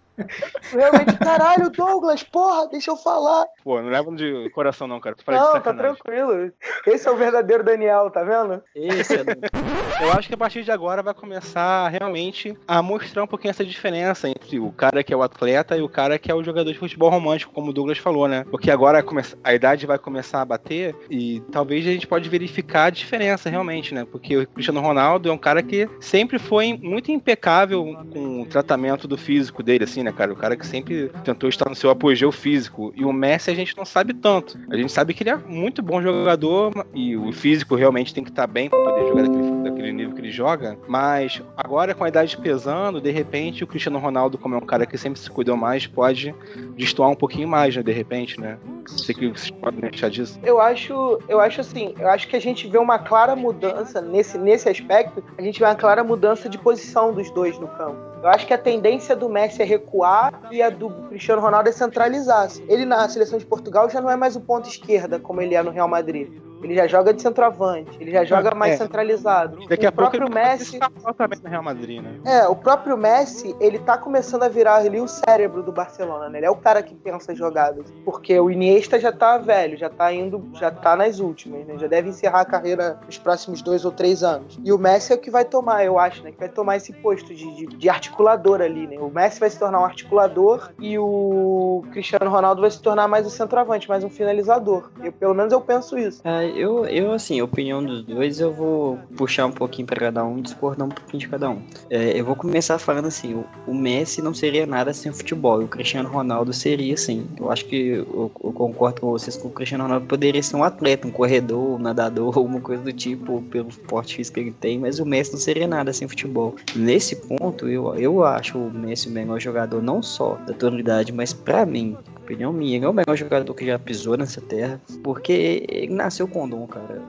Realmente, caralho, Douglas, porra, deixa eu falar. Pô, não leva de coração, não, cara. Tu Não, tá tranquilo. Esse é o verdadeiro Daniel, tá vendo? Esse é. Eu acho que a partir de agora vai começar realmente a mostrar um pouquinho essa diferença entre o cara que é o atleta e o cara que é o jogador de futebol romântico, como o Douglas falou, né? Porque agora a idade vai começar a bater e talvez a gente pode verificar a diferença realmente, né? Porque o Cristiano Ronaldo é um cara que sempre foi muito impecável com o tratamento do físico dele, assim, né, cara? O cara que sempre tentou estar no seu apogeu físico. E o Messi a gente não sabe tanto. A gente sabe que ele é muito bom jogador e o físico realmente tem que estar bem para poder jogar daquele, daquele nível que ele joga. Mas agora com a idade pesando, de repente o Cristiano Ronaldo, como é um cara que sempre se cuidou mais, pode destoar um pouquinho mais, né? De repente, né? Sei que vocês podem achar disso. Eu acho, eu acho assim, eu acho que a gente vê uma clara mudança nesse, nesse aspecto, a gente vê uma clara mudança de posição dos dois no campo. Eu acho que a tendência do Messi é recuar e a do Cristiano Ronaldo é centralizar. Ele na seleção de Portugal já não é mais o ponto esquerda como ele é no Real Madrid. Ele já joga de centroavante, ele já joga mais É. centralizado. Daqui o a pouco próprio Messi, também no Real Madrid, né? é, o próprio Messi, ele tá começando a virar ali o cérebro do Barcelona, né? Ele é o cara que pensa as jogadas, porque o Iniesta já tá velho, já tá indo, já tá nas últimas, né? Já deve encerrar a carreira nos próximos dois ou três anos. E o Messi é o que vai tomar, eu acho, né? Que vai tomar esse posto de, de, de articulador ali, né? O Messi vai se tornar um articulador e o Cristiano Ronaldo vai se tornar mais um centroavante, mais um finalizador. Eu, pelo menos eu penso isso. É, eu, eu, assim, opinião dos dois, eu vou puxar um pouquinho pra cada um, discordar um pouquinho de cada um. É, eu vou começar falando assim, o, o Messi não seria nada sem o futebol, e o Cristiano Ronaldo seria sim. Eu acho que eu, eu concordo com vocês que o Cristiano Ronaldo poderia ser um atleta, um corredor, um nadador, alguma coisa do tipo, pelo porte físico que ele tem, mas o Messi não seria nada sem futebol. Nesse ponto, eu, eu acho o Messi o melhor jogador, não só da atualidade, mas pra mim, opinião minha, ele é o melhor jogador que já pisou nessa terra, porque ele nasceu com dom, cara.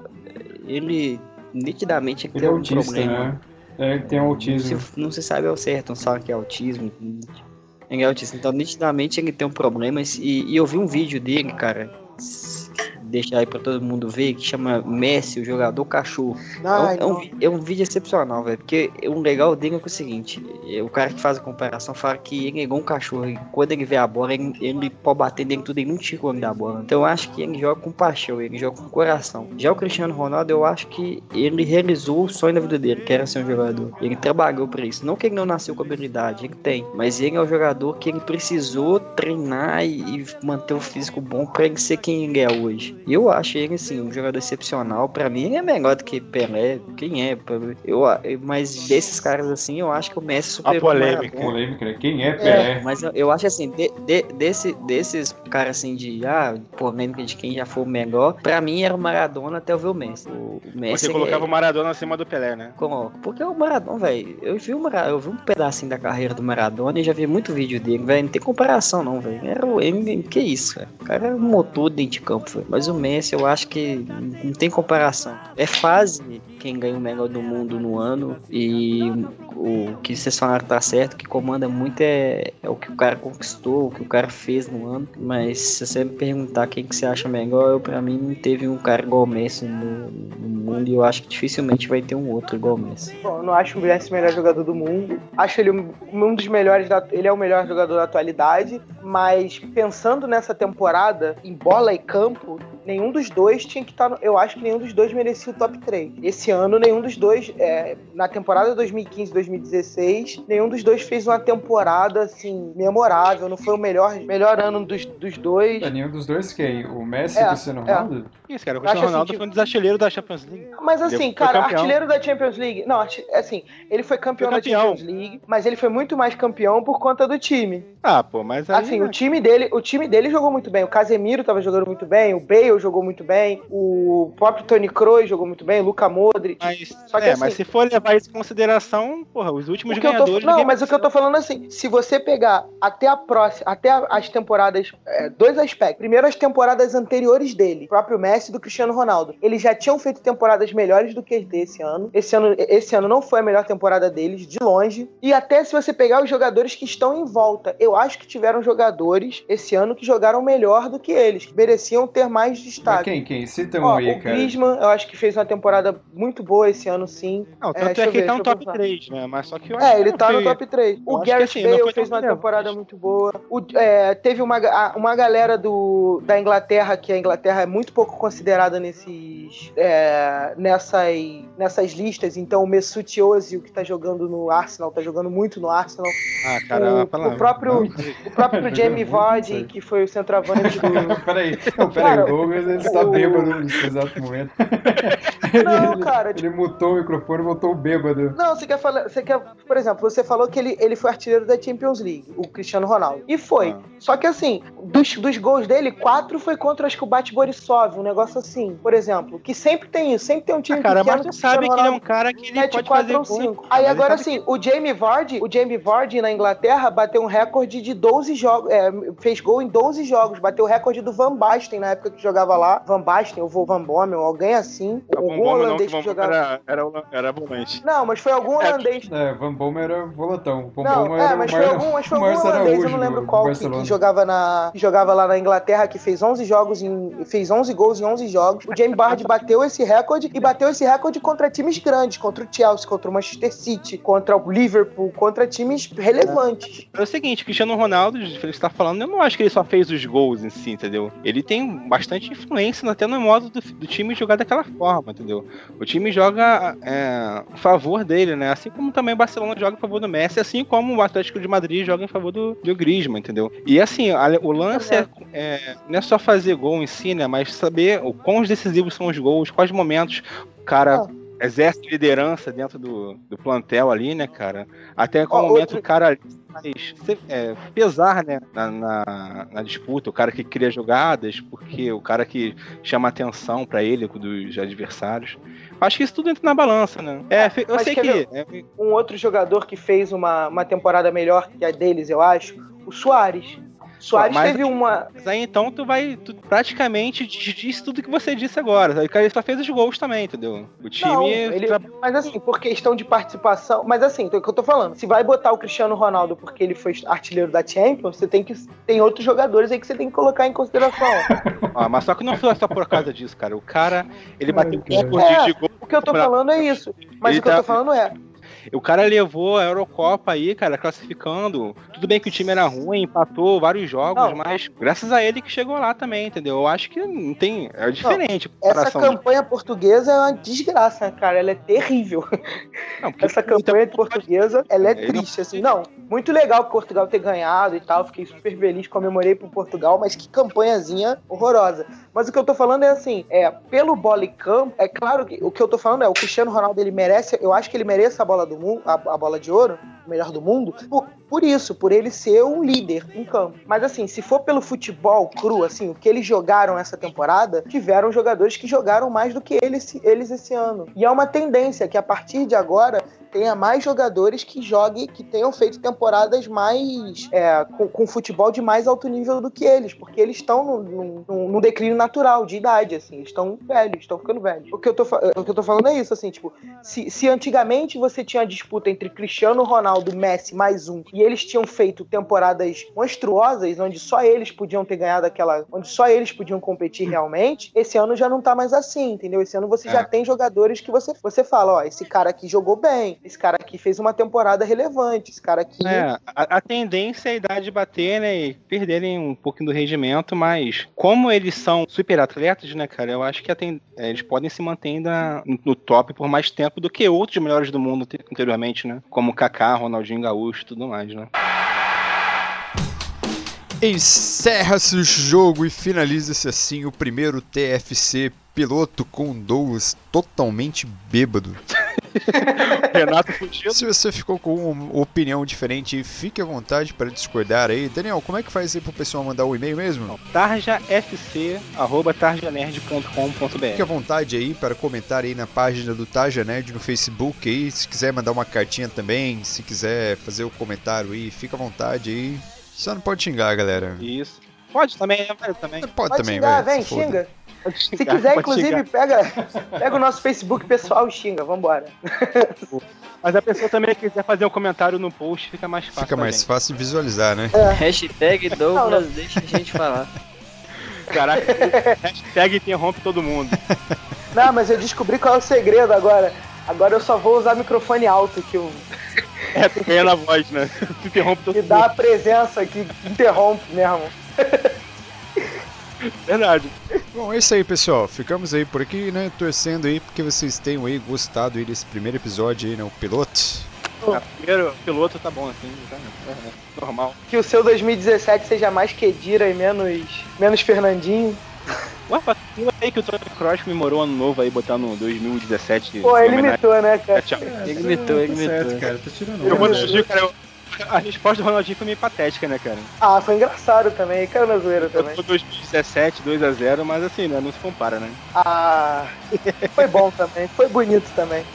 Ele nitidamente Ele é tem um autista, problema. né? É, ele tem autismo. Não se, não se sabe ao certo, não sabe que é autismo. Ele é autista. Então, nitidamente ele tem um problema. E, e eu vi um vídeo dele, cara. Deixar aí pra todo mundo ver, que chama Messi, o jogador cachorro. Ai, é, um, é, um, é um vídeo excepcional, velho. Porque o legal dele é, é o seguinte: é, o cara que faz a comparação fala que ele é igual um cachorro. E quando ele vê a bola, ele, ele pode bater nele tudo, ele não tira o homem da bola. Então eu acho que ele joga com paixão, ele joga com coração. Já o Cristiano Ronaldo, eu acho que ele realizou o sonho da vida dele, que era ser um jogador. Ele trabalhou pra isso. Não que ele não nasceu com habilidade, ele tem. Mas ele é o jogador que ele precisou treinar e, e manter o físico bom pra ele ser quem ele é hoje. E eu acho ele, assim, um jogador excepcional. Pra mim, ele é melhor do que Pelé. Quem é? Eu, mas desses caras, assim, eu acho que o Messi superou o polêmica. Maradona. Polêmica, né? Quem é Pelé? Mas eu, eu acho assim, de- de- desse, desses caras assim de ah, polêmica de quem já foi o melhor, pra mim era o Maradona até eu ver o Messi. O Messi Você é- colocava o Maradona acima do Pelé, né? Coloco. Porque o Maradona, velho, eu vi o eu vi um pedacinho da carreira do Maradona e já vi muito vídeo dele, velho. Não tem comparação, não, velho. Era o ele, que isso, velho. O cara era um motor dentro de campo, velho. Mas o Messi, eu acho que não tem comparação. É fase quem ganha o melhor do mundo no ano e o que vocês falaram tá certo, que comanda muito é, é o que o cara conquistou, o que o cara fez no ano. Mas se você me perguntar quem que você acha melhor, eu, pra mim não teve um cara igual o Messi no, no mundo e eu acho que dificilmente vai ter um outro igual o Messi. Bom, eu não acho o Messi o melhor jogador do mundo. Acho ele um um dos melhores. Da, ele é o melhor jogador da atualidade. Mas pensando nessa temporada, em bola e campo, nenhum dos dois tinha que estar. no- eu acho que nenhum dos dois merecia o top 3. Esse ano, nenhum dos dois. é, na temporada 2015-2016, nenhum dos dois fez uma temporada assim, memorável. Não foi o melhor, melhor ano dos, dos dois. É nenhum dos dois quem? O Messi É, e o Cristiano é. Ronaldo? Isso, cara. O Cristiano Ronaldo assim que- foi um dos artilheiros da Champions League. Mas assim, Ele cara, artilheiro da Champions League. Não, arti- assim, ele foi campeão, Foi campeão. da Champions League, mas ele foi muito mais campeão por conta do time. Ah, pô, mas aí... Assim, o time dele, o time dele jogou muito bem. O Casemiro tava jogando muito bem, o Bale jogou muito bem, o próprio Toni Kroos jogou muito bem, o Luka Modric. Mas, Só que é, assim- mas se for levar isso em consideração, porra, os últimos O eu tô, ganhadores... não, mas o que eu tô falando assim, se você pegar até a próxima, até a- as temporadas, é, dois aspectos. Primeiro, as temporadas anteriores dele, o próprio Messi e do Cristiano Ronaldo. Eles já tinham feito temporadas melhores do que as desse ano. Esse ano, esse ano não foi a melhor temporada deles, de longe. E até se você pegar os jogadores que estão em volta, eu acho que tiveram jogadores esse ano que jogaram melhor do que eles, que mereciam ter mais Mas destaque. quem? Quem? Cita um Ó, aí, o cara. Griezmann, eu acho que fez uma temporada muito boa esse ano, sim. Não, É, tanto é, eu que ele tá no top pensar. 3, né? Mas só que É, ele tá no top 3. Eu O Gareth assim, Bale fez uma temporada muito boa. O- é, teve uma, uma galera do, da Inglaterra, que a Inglaterra é muito pouco considerada nesses, é, nessas, nessas listas. Então o Mesut Ozil, que tá jogando no Arsenal, tá jogando muito no Arsenal. Ah, cara, o, a palavra. o próprio, o próprio Jamie Vardy, que foi o centroavante do... peraí, não, peraí, Cara, o Douglas ele está o- bêbado nesse exato momento. Não, ele, cara, ele mutou o microfone e voltou bêbado. Não, você quer falar. Você quer, por exemplo, você falou que ele, ele foi artilheiro da Champions League, o Cristiano Ronaldo. E foi. Ah. Só que assim, dos, dos gols dele, quatro foi contra acho que o Bate Borisov, um negócio assim. Por exemplo, que sempre tem isso, sempre tem um time Ah, cara, pequeno mas que tu sabe Cristiano que ele é um Ronaldo cara que ele pode fazer gol. cinco. Mas Aí agora sabe sim, o Jamie Vardy, o Jamie Vardy na Inglaterra bateu um recorde de 12 jogos, é, fez gol em 12 jogos, bateu o recorde do Van Basten na época que jogava lá. Van Basten, ou Van Bommel, alguém assim. algum holandês que jogava. era, era, era volante. Não, mas foi algum É, holandês holandês. É, Van Bommel era volantão. Van Não, Bommel é, era mas o foi algum, mas foi algum holandês, eu não lembro qual, que, que Barcelona. jogava, na, que jogava lá na Inglaterra, que fez 11 jogos em, fez 11 gols em 11 jogos. O James Bard bateu esse recorde e bateu esse recorde contra times grandes, contra o Chelsea, contra o Manchester City, contra o Liverpool, contra times relevantes. É o seguinte, Cristiano Ronaldo, o que está falando, eu não acho que ele só fez os gols em si, entendeu? Ele tem bastante influência até no modo do, do time jogar daquela forma, entendeu? O time joga é, a favor dele, né? Assim como também o Barcelona joga a favor do Messi, assim como o Atlético de Madrid joga em favor do, do Griezmann, entendeu? E assim, a- o lance é, é- não é só fazer gol em si, né? Mas saber o quão decisivos são os gols, quais momentos o cara exerce liderança dentro do, do plantel ali, né, cara? Até qual Ó, momento outro- o cara faz é, pesar, né, na, na, na disputa, o cara que cria jogadas, porque o cara que chama atenção pra ele dos adversários. Acho que isso tudo entra na balança, né? É, fe- eu Mas sei que. ver- é, Um outro jogador que fez uma, uma temporada melhor que a deles, eu acho, o Soares. Soares Mas- teve uma. Mas aí então tu vai. Tu praticamente diz, tudo que você disse agora. Aí o cara só fez os gols também, entendeu? O time. Não, ele- tra- Mas assim, por questão de participação. Mas assim, é o que eu tô falando. Se vai botar o Cristiano Ronaldo porque ele foi artilheiro da Champions, você tem que. Tem outros jogadores aí que você tem que colocar em consideração. Ah, mas só que não foi só por causa disso, cara. O cara, ele bateu cara. recorde É. de gol. O que eu tô falando é isso. Mas Ele o que eu tá- tô falando é. O cara levou a Eurocopa aí, cara, classificando. Tudo bem que o time era ruim, empatou vários jogos, Não. mas graças a ele que chegou lá também, entendeu? Eu acho que não tem. É diferente. a Essa campanha portuguesa é uma desgraça, cara? Ela é terrível. Não, Essa campanha portuguesa, ela é Ele não- triste, assim. Não, muito legal Portugal ter ganhado e tal. Fiquei super feliz, comemorei pro Portugal, mas que campanhazinha horrorosa. Mas o que eu tô falando é assim, é, pelo bola e campo, é claro que o que eu tô falando é, o Cristiano Ronaldo, ele merece, eu acho que ele merece a bola do mundo, a, a bola de ouro, melhor do mundo, por, por isso, por ele ser um líder em campo. Mas assim, se for pelo futebol cru, assim, o que eles jogaram essa temporada, tiveram jogadores que jogaram mais do que eles, eles esse ano. E é uma tendência que a partir de agora tenha mais jogadores que joguem, que tenham feito temporadas mais é, com, com futebol de mais alto nível do que eles, porque eles estão num, num- num- declínio natural de idade, assim, estão velhos, estão ficando velhos. O que eu tô, o que eu tô falando é isso, assim, tipo, se, se antigamente você tinha a disputa entre Cristiano Ronaldo, Messi mais um, e eles tinham feito temporadas monstruosas, onde só eles podiam ter ganhado aquela, onde só eles podiam competir realmente, esse ano já não tá mais assim, entendeu? Esse ano você É. já tem jogadores que você, você fala, ó, esse cara aqui jogou bem, esse cara aqui fez uma temporada relevante, esse cara aqui. É, a, a tendência é a idade bater, né, e perderem um pouquinho do rendimento, mas como eles são super atletas, né, cara, eu acho que ten- é, eles podem se manter ainda no, no top por mais tempo do que outros melhores do mundo te- anteriormente, né, como Kaká, Ronaldinho Gaúcho e tudo mais, né. Encerra-se o jogo e finaliza-se assim o primeiro TFC piloto com Douglas totalmente bêbado. Renato fugiu. Se você ficou com uma opinião diferente, fique à vontade para discordar aí. Daniel, como é que faz aí pro pessoal mandar o e-mail mesmo? tarjafc.tarjanerd.com.br Fique à vontade aí para comentar aí na página do Taja Nerd no Facebook aí. Se quiser mandar uma cartinha também, se quiser fazer o comentário aí, fica à vontade aí. Só não pode xingar, galera. Isso. Pode também, é, vai também. Pode, Pode também, xingar, vai. vem, xinga. Se xingar, quiser, inclusive, pega, pega o nosso Facebook pessoal e xinga, vambora. Mas a pessoa também quiser fazer um comentário no post, fica mais fácil. Fica mais gente. fácil de visualizar, né? Hashtag Douglas, Não, não. deixa a gente falar. Caraca, hashtag interrompe todo mundo. Não, mas eu descobri qual é o segredo agora. Agora eu só vou usar microfone alto, que, o- É, tu ganha na voz, né? Tu interrompe todo que mundo. dá a presença, que interrompe mesmo. Verdade. Bom, é isso aí, pessoal. Ficamos aí por aqui, né? Torcendo aí porque vocês tenham aí gostado aí desse primeiro episódio aí, né? O piloto. Ah, primeiro, piloto tá bom assim, tá, é, normal. Que o seu 2017 seja mais Kedira e menos, menos Fernandinho. Ué, vacila aí que o Tony Cross comemorou ano novo aí, botando 2017. Pô, ele imitou, né, cara? Thiago. Ele imitou, ele Tá certo, imitou. cara. Tá tirando Eu vou cara. eu- A resposta do Ronaldinho foi meio patética, né, cara? Ah, foi engraçado também, caiu na zoeira também. tô 2017, 2x0, mas assim, né? Não se compara, né? Ah, foi bom também, foi bonito também.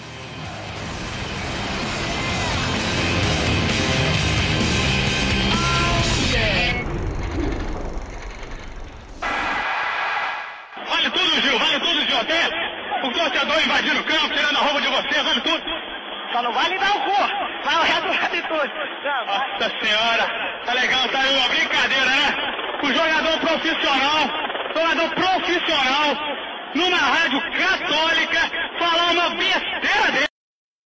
acontece? O torcedor invadindo o campo, tirando a roupa de você, vendo tudo. Só não vai lhe dar o cu, vai o resto de tudo. Nossa senhora, tá legal, tá aí uma brincadeira, né? O jogador profissional, jogador profissional, numa rádio católica, falar uma besteira dele.